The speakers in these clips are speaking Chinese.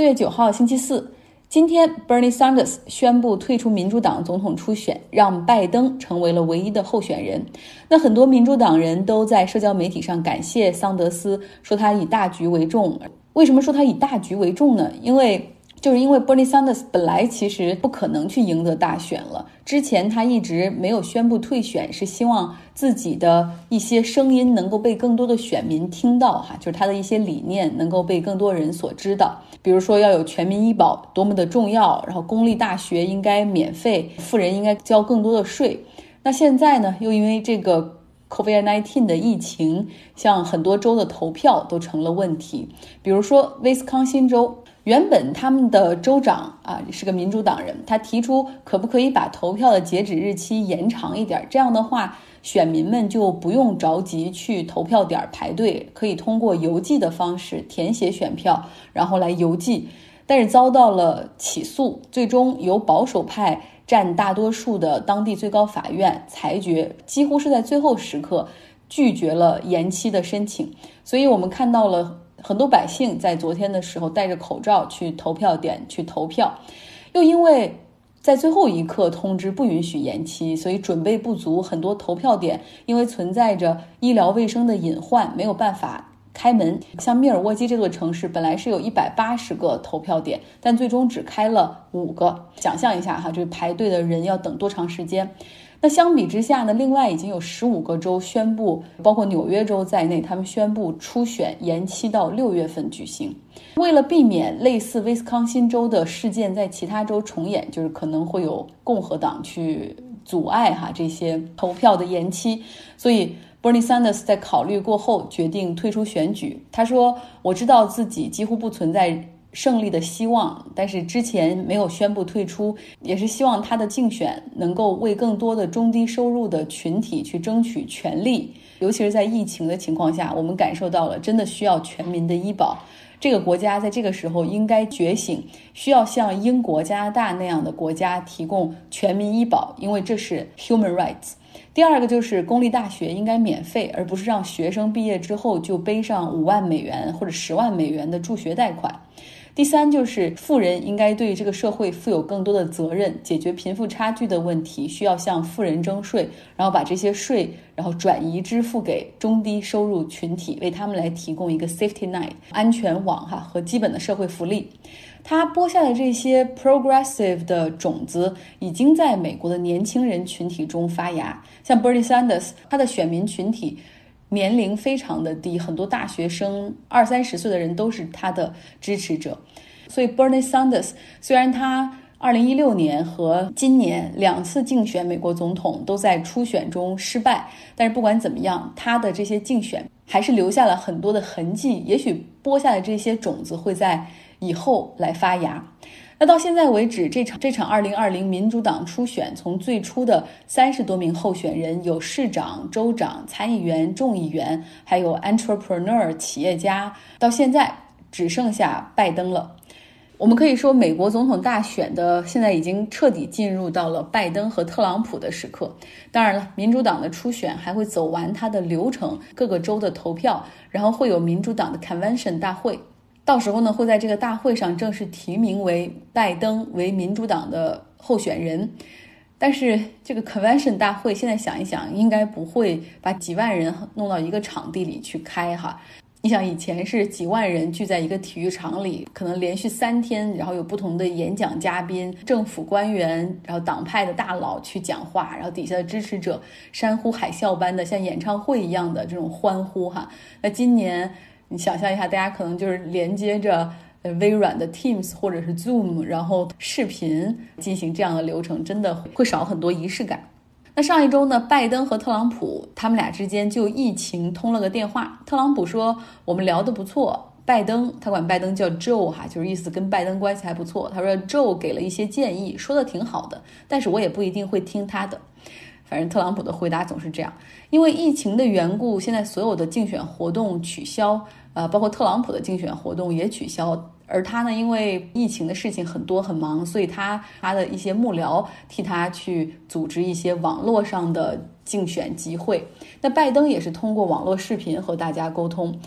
四月九号，星期四，今天，Bernie Sanders 宣布退出民主党总统初选，让拜登成为了唯一的候选人。那很多民主党人都在社交媒体上感谢桑德斯，说他以大局为重。为什么说他以大局为重呢？因为就是因为 Bernie Sanders 本来其实不可能去赢得大选了。之前他一直没有宣布退选，是希望自己的一些声音能够被更多的选民听到，哈，就是他的一些理念能够被更多人所知道。比如说要有全民医保多么的重要，然后公立大学应该免费，富人应该交更多的税。那现在呢，又因为这个 COVID-19 的疫情，像很多州的投票都成了问题。比如说威斯康星州。原本他们的州长啊是个民主党人，他提出可不可以把投票的截止日期延长一点？这样的话，选民们就不用着急去投票点排队，可以通过邮寄的方式填写选票，然后来邮寄。但是遭到了起诉，最终由保守派占大多数的当地最高法院裁决，几乎是在最后时刻拒绝了延期的申请。所以我们看到了。很多百姓在昨天的时候戴着口罩去投票点去投票，又因为在最后一刻通知不允许延期，所以准备不足。很多投票点因为存在着医疗卫生的隐患，没有办法开门。像密尔沃基这座城市本来是有一百八十个投票点，但最终只开了五个。想象一下哈，这排队的人要等多长时间？那相比之下呢？另外已经有十五个州宣布，包括纽约州在内，他们宣布初选延期到六月份举行。为了避免类似威斯康辛州的事件在其他州重演，就是可能会有共和党去阻碍哈这些投票的延期，所以 Bernie Sanders 在考虑过后决定退出选举。他说：“我知道自己几乎不存在。”胜利的希望，但是之前没有宣布退出，也是希望他的竞选能够为更多的中低收入的群体去争取权利，尤其是在疫情的情况下，我们感受到了真的需要全民的医保。这个国家在这个时候应该觉醒，需要像英国、加拿大那样的国家提供全民医保，因为这是 human rights。第二个就是公立大学应该免费，而不是让学生毕业之后就背上五万美元或者十万美元的助学贷款。第三就是富人应该对这个社会负有更多的责任，解决贫富差距的问题需要向富人征税，然后把这些税然后转移支付给中低收入群体，为他们来提供一个 safety net 安全网哈和基本的社会福利。他播下的这些 progressive 的种子已经在美国的年轻人群体中发芽，像 Bernie Sanders，他的选民群体。年龄非常的低，很多大学生二三十岁的人都是他的支持者，所以 Bernie Sanders 虽然他二零一六年和今年两次竞选美国总统都在初选中失败，但是不管怎么样，他的这些竞选还是留下了很多的痕迹，也许播下的这些种子会在以后来发芽。那到现在为止，这场这场二零二零民主党初选，从最初的三十多名候选人，有市长、州长、参议员、众议员，还有 entrepreneur 企业家，到现在只剩下拜登了。我们可以说，美国总统大选的现在已经彻底进入到了拜登和特朗普的时刻。当然了，民主党的初选还会走完它的流程，各个州的投票，然后会有民主党的 convention 大会。到时候呢，会在这个大会上正式提名为拜登为民主党的候选人。但是这个 convention 大会现在想一想，应该不会把几万人弄到一个场地里去开哈。你想以前是几万人聚在一个体育场里，可能连续三天，然后有不同的演讲嘉宾、政府官员，然后党派的大佬去讲话，然后底下的支持者山呼海啸般的像演唱会一样的这种欢呼哈。那今年。你想象一下，大家可能就是连接着呃微软的 Teams 或者是 Zoom，然后视频进行这样的流程，真的会少很多仪式感。那上一周呢，拜登和特朗普他们俩之间就疫情通了个电话。特朗普说我们聊得不错，拜登他管拜登叫 Joe 哈，就是意思跟拜登关系还不错。他说 Joe 给了一些建议，说的挺好的，但是我也不一定会听他的。反正特朗普的回答总是这样，因为疫情的缘故，现在所有的竞选活动取消。呃，包括特朗普的竞选活动也取消，而他呢，因为疫情的事情很多很忙，所以他他的一些幕僚替他去组织一些网络上的竞选集会。那拜登也是通过网络视频和大家沟通。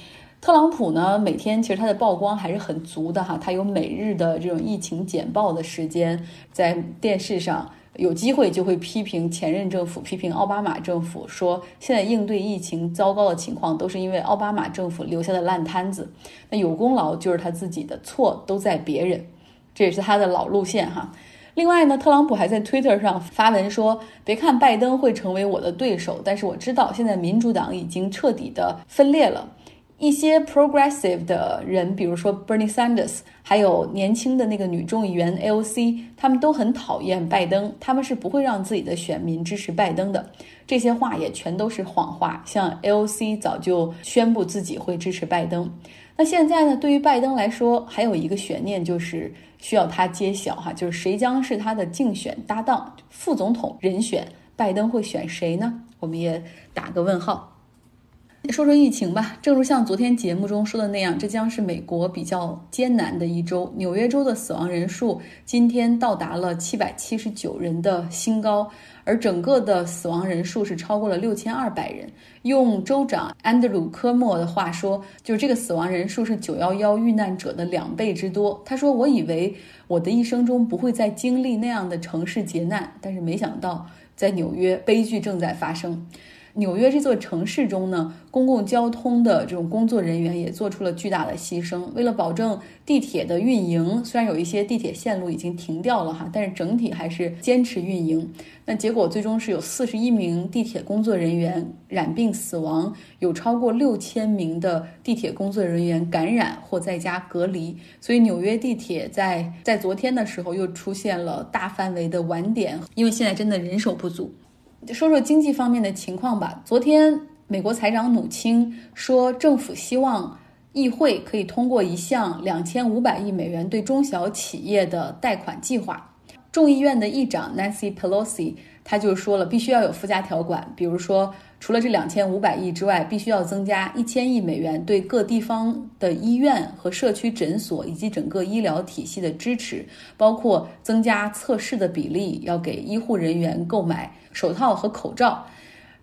特朗普呢，每天其实他的曝光还是很足的哈，他有每日的这种疫情简报的时间，在电视上有机会就会批评前任政府，批评奥巴马政府，说现在应对疫情糟糕的情况都是因为奥巴马政府留下的烂摊子，那有功劳就是他自己的错都在别人，这也是他的老路线哈。另外呢，特朗普还在 Twitter 上发文说，别看拜登会成为我的对手，但是我知道现在民主党已经彻底的分裂了。一些 progressive 的人，比如说 Bernie Sanders，还有年轻的那个女众议员 AOC，他们都很讨厌拜登，他们是不会让自己的选民支持拜登的。这些话也全都是谎话。像 AOC 早就宣布自己会支持拜登。那现在呢？对于拜登来说，还有一个悬念就是需要他揭晓哈，就是谁将是他的竞选搭档、副总统人选？拜登会选谁呢？我们也打个问号。说说疫情吧，正如像昨天节目中说的那样，这将是美国比较艰难的一周。纽约州的死亡人数今天到达了七百七十九人的新高，而整个的死亡人数是超过了六千二百人。用州长安德鲁·科莫的话说，就是这个死亡人数是九幺幺遇难者的两倍之多。他说：“我以为我的一生中不会再经历那样的城市劫难，但是没想到在纽约，悲剧正在发生。”纽约这座城市中呢，公共交通的这种工作人员也做出了巨大的牺牲。为了保证地铁的运营，虽然有一些地铁线路已经停掉了哈，但是整体还是坚持运营。那结果最终是有四十一名地铁工作人员染病死亡，有超过六千名的地铁工作人员感染或在家隔离。所以纽约地铁在在昨天的时候又出现了大范围的晚点，因为现在真的人手不足。说说经济方面的情况吧。昨天，美国财长努钦说，政府希望议会可以通过一项两千五百亿美元对中小企业的贷款计划。众议院的议长 Nancy Pelosi 他就说了，必须要有附加条款，比如说，除了这两千五百亿之外，必须要增加一千亿美元对各地方的医院和社区诊所以及整个医疗体系的支持，包括增加测试的比例，要给医护人员购买。手套和口罩，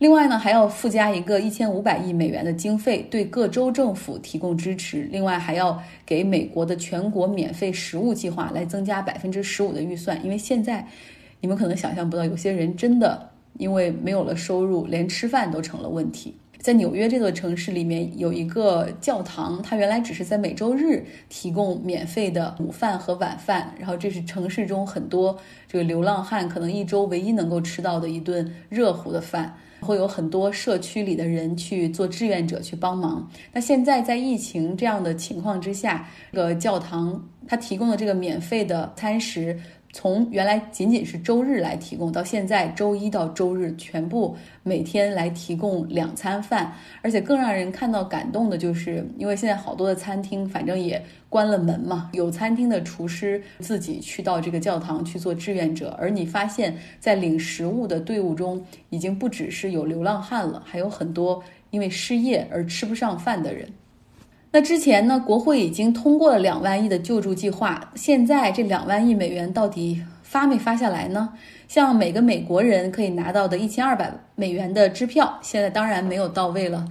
另外呢还要附加一个一千五百亿美元的经费，对各州政府提供支持。另外还要给美国的全国免费食物计划来增加百分之十五的预算。因为现在你们可能想象不到，有些人真的因为没有了收入，连吃饭都成了问题。在纽约这座城市里面有一个教堂，它原来只是在每周日提供免费的午饭和晚饭，然后这是城市中很多这个流浪汉可能一周唯一能够吃到的一顿热乎的饭，会有很多社区里的人去做志愿者去帮忙。那现在在疫情这样的情况之下，这个教堂它提供的这个免费的餐食。从原来仅仅是周日来提供，到现在周一到周日全部每天来提供两餐饭，而且更让人看到感动的就是，因为现在好多的餐厅反正也关了门嘛，有餐厅的厨师自己去到这个教堂去做志愿者，而你发现，在领食物的队伍中，已经不只是有流浪汉了，还有很多因为失业而吃不上饭的人。那之前呢，国会已经通过了两万亿的救助计划。现在这两万亿美元到底发没发下来呢？像每个美国人可以拿到的一千二百美元的支票，现在当然没有到位了。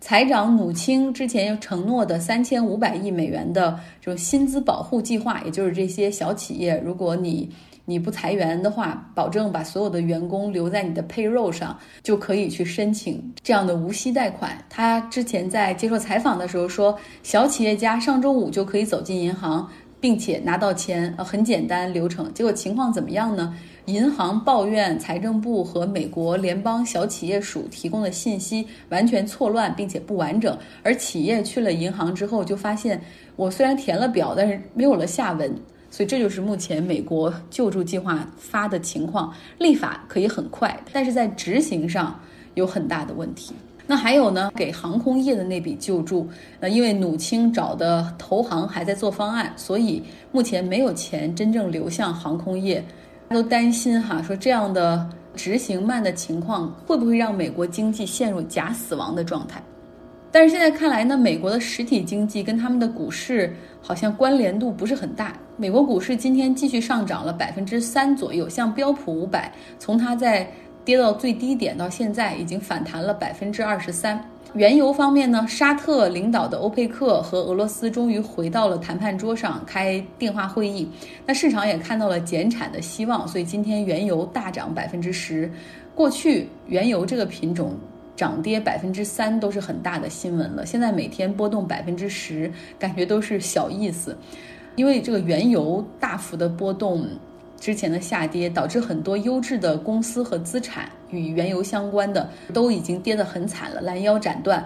财长努钦之前又承诺的三千五百亿美元的这种薪资保护计划，也就是这些小企业，如果你。你不裁员的话，保证把所有的员工留在你的 payroll 上，就可以去申请这样的无息贷款。他之前在接受采访的时候说，小企业家上周五就可以走进银行，并且拿到钱，呃，很简单流程。结果情况怎么样呢？银行抱怨财政部和美国联邦小企业署提供的信息完全错乱，并且不完整。而企业去了银行之后，就发现我虽然填了表，但是没有了下文。所以这就是目前美国救助计划发的情况，立法可以很快，但是在执行上有很大的问题。那还有呢，给航空业的那笔救助，那因为努钦找的投行还在做方案，所以目前没有钱真正流向航空业，都担心哈，说这样的执行慢的情况会不会让美国经济陷入假死亡的状态？但是现在看来呢，美国的实体经济跟他们的股市好像关联度不是很大。美国股市今天继续上涨了百分之三左右，像标普五百，从它在跌到最低点，到现在已经反弹了百分之二十三。原油方面呢，沙特领导的欧佩克和俄罗斯终于回到了谈判桌上开电话会议，那市场也看到了减产的希望，所以今天原油大涨百分之十。过去原油这个品种涨跌百分之三都是很大的新闻了，现在每天波动百分之十，感觉都是小意思，因为这个原油大幅的波动。之前的下跌导致很多优质的公司和资产与原油相关的都已经跌得很惨了，拦腰斩断。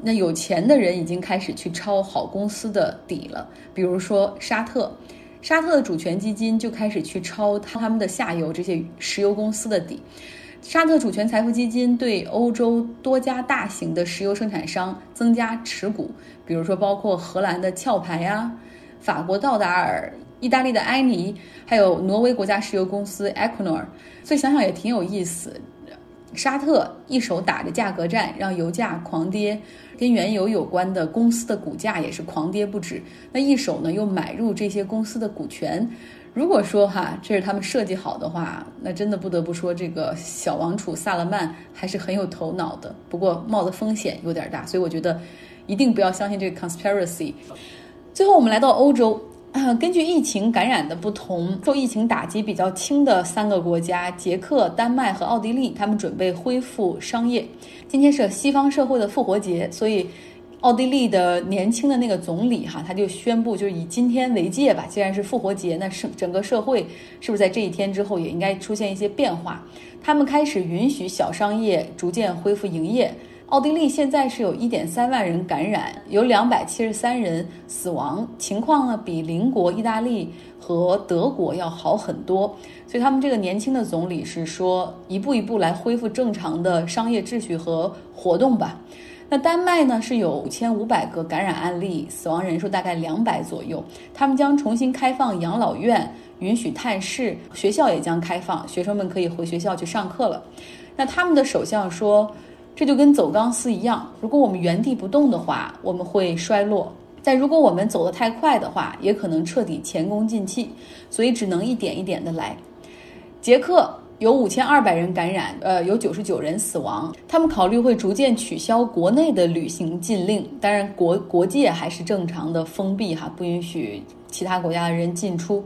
那有钱的人已经开始去抄好公司的底了，比如说沙特，沙特的主权基金就开始去抄他们的下游这些石油公司的底。沙特主权财富基金对欧洲多家大型的石油生产商增加持股，比如说包括荷兰的壳牌呀，法国道达尔。意大利的埃尼，还有挪威国家石油公司 Equinor，所以想想也挺有意思。沙特一手打着价格战，让油价狂跌，跟原油有关的公司的股价也是狂跌不止。那一手呢又买入这些公司的股权。如果说哈这是他们设计好的话，那真的不得不说这个小王储萨勒曼还是很有头脑的。不过冒的风险有点大，所以我觉得一定不要相信这个 conspiracy。最后我们来到欧洲。根据疫情感染的不同，受疫情打击比较轻的三个国家——捷克、丹麦和奥地利，他们准备恢复商业。今天是西方社会的复活节，所以奥地利的年轻的那个总理哈，他就宣布，就是以今天为界吧。既然是复活节，那是整个社会是不是在这一天之后也应该出现一些变化？他们开始允许小商业逐渐恢复营业。奥地利现在是有一点三万人感染，有两百七十三人死亡，情况呢比邻国意大利和德国要好很多。所以他们这个年轻的总理是说，一步一步来恢复正常的商业秩序和活动吧。那丹麦呢是有五千五百个感染案例，死亡人数大概两百左右。他们将重新开放养老院，允许探视，学校也将开放，学生们可以回学校去上课了。那他们的首相说。这就跟走钢丝一样，如果我们原地不动的话，我们会衰落；但如果我们走得太快的话，也可能彻底前功尽弃。所以只能一点一点的来。捷克有五千二百人感染，呃，有九十九人死亡。他们考虑会逐渐取消国内的旅行禁令，当然国国界还是正常的封闭哈，不允许其他国家的人进出。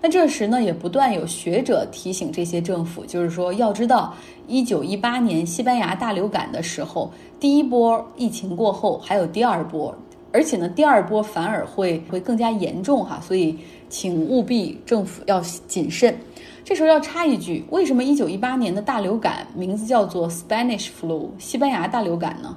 那这时呢，也不断有学者提醒这些政府，就是说要知道，一九一八年西班牙大流感的时候，第一波疫情过后还有第二波，而且呢，第二波反而会会更加严重哈，所以请务必政府要谨慎。这时候要插一句，为什么一九一八年的大流感名字叫做 Spanish flu 西班牙大流感呢？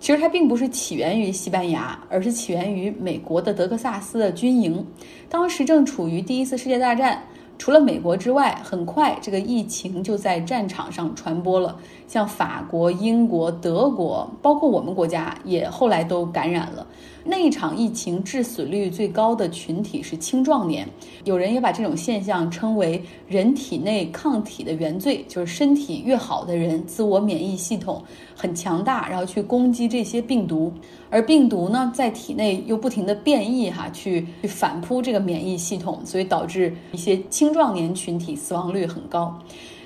其实它并不是起源于西班牙，而是起源于美国的德克萨斯的军营。当时正处于第一次世界大战，除了美国之外，很快这个疫情就在战场上传播了。像法国、英国、德国，包括我们国家，也后来都感染了。那一场疫情致死率最高的群体是青壮年，有人也把这种现象称为人体内抗体的原罪，就是身体越好的人，自我免疫系统很强大，然后去攻击这些病毒，而病毒呢在体内又不停的变异，哈，去去反扑这个免疫系统，所以导致一些青壮年群体死亡率很高。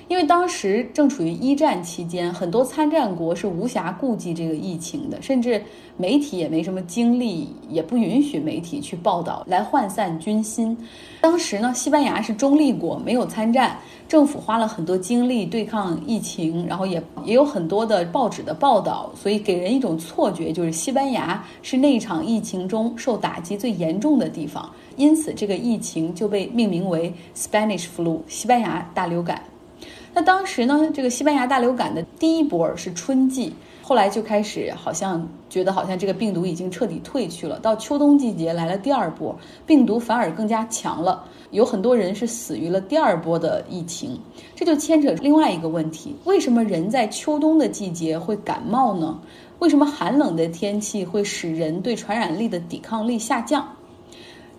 因为当时正处于一战期间，很多参战国是无暇顾及这个疫情的，甚至媒体也没什么精力，也不允许媒体去报道来涣散军心。当时呢，西班牙是中立国，没有参战，政府花了很多精力对抗疫情，然后也也有很多的报纸的报道，所以给人一种错觉，就是西班牙是那一场疫情中受打击最严重的地方，因此这个疫情就被命名为 Spanish flu 西班牙大流感。那当时呢，这个西班牙大流感的第一波是春季，后来就开始好像觉得好像这个病毒已经彻底退去了。到秋冬季节来了第二波，病毒反而更加强了，有很多人是死于了第二波的疫情。这就牵扯另外一个问题：为什么人在秋冬的季节会感冒呢？为什么寒冷的天气会使人对传染力的抵抗力下降？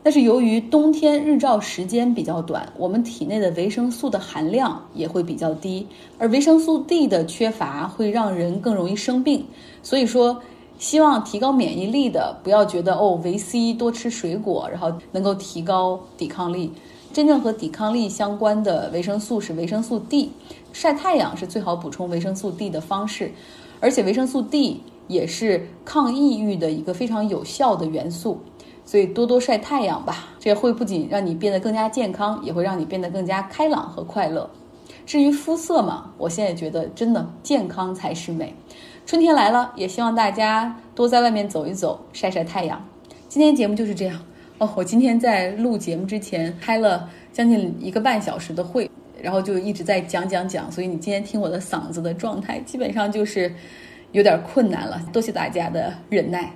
但是由于冬天日照时间比较短，我们体内的维生素的含量也会比较低，而维生素 D 的缺乏会让人更容易生病。所以说，希望提高免疫力的，不要觉得哦，维 C 多吃水果，然后能够提高抵抗力。真正和抵抗力相关的维生素是维生素 D，晒太阳是最好补充维生素 D 的方式，而且维生素 D 也是抗抑郁的一个非常有效的元素，所以多多晒太阳吧，这会不仅让你变得更加健康，也会让你变得更加开朗和快乐。至于肤色嘛，我现在觉得真的健康才是美。春天来了，也希望大家多在外面走一走，晒晒太阳。今天节目就是这样哦。我今天在录节目之前开了将近一个半小时的会，然后就一直在讲讲讲，所以你今天听我的嗓子的状态，基本上就是有点困难了。多谢大家的忍耐。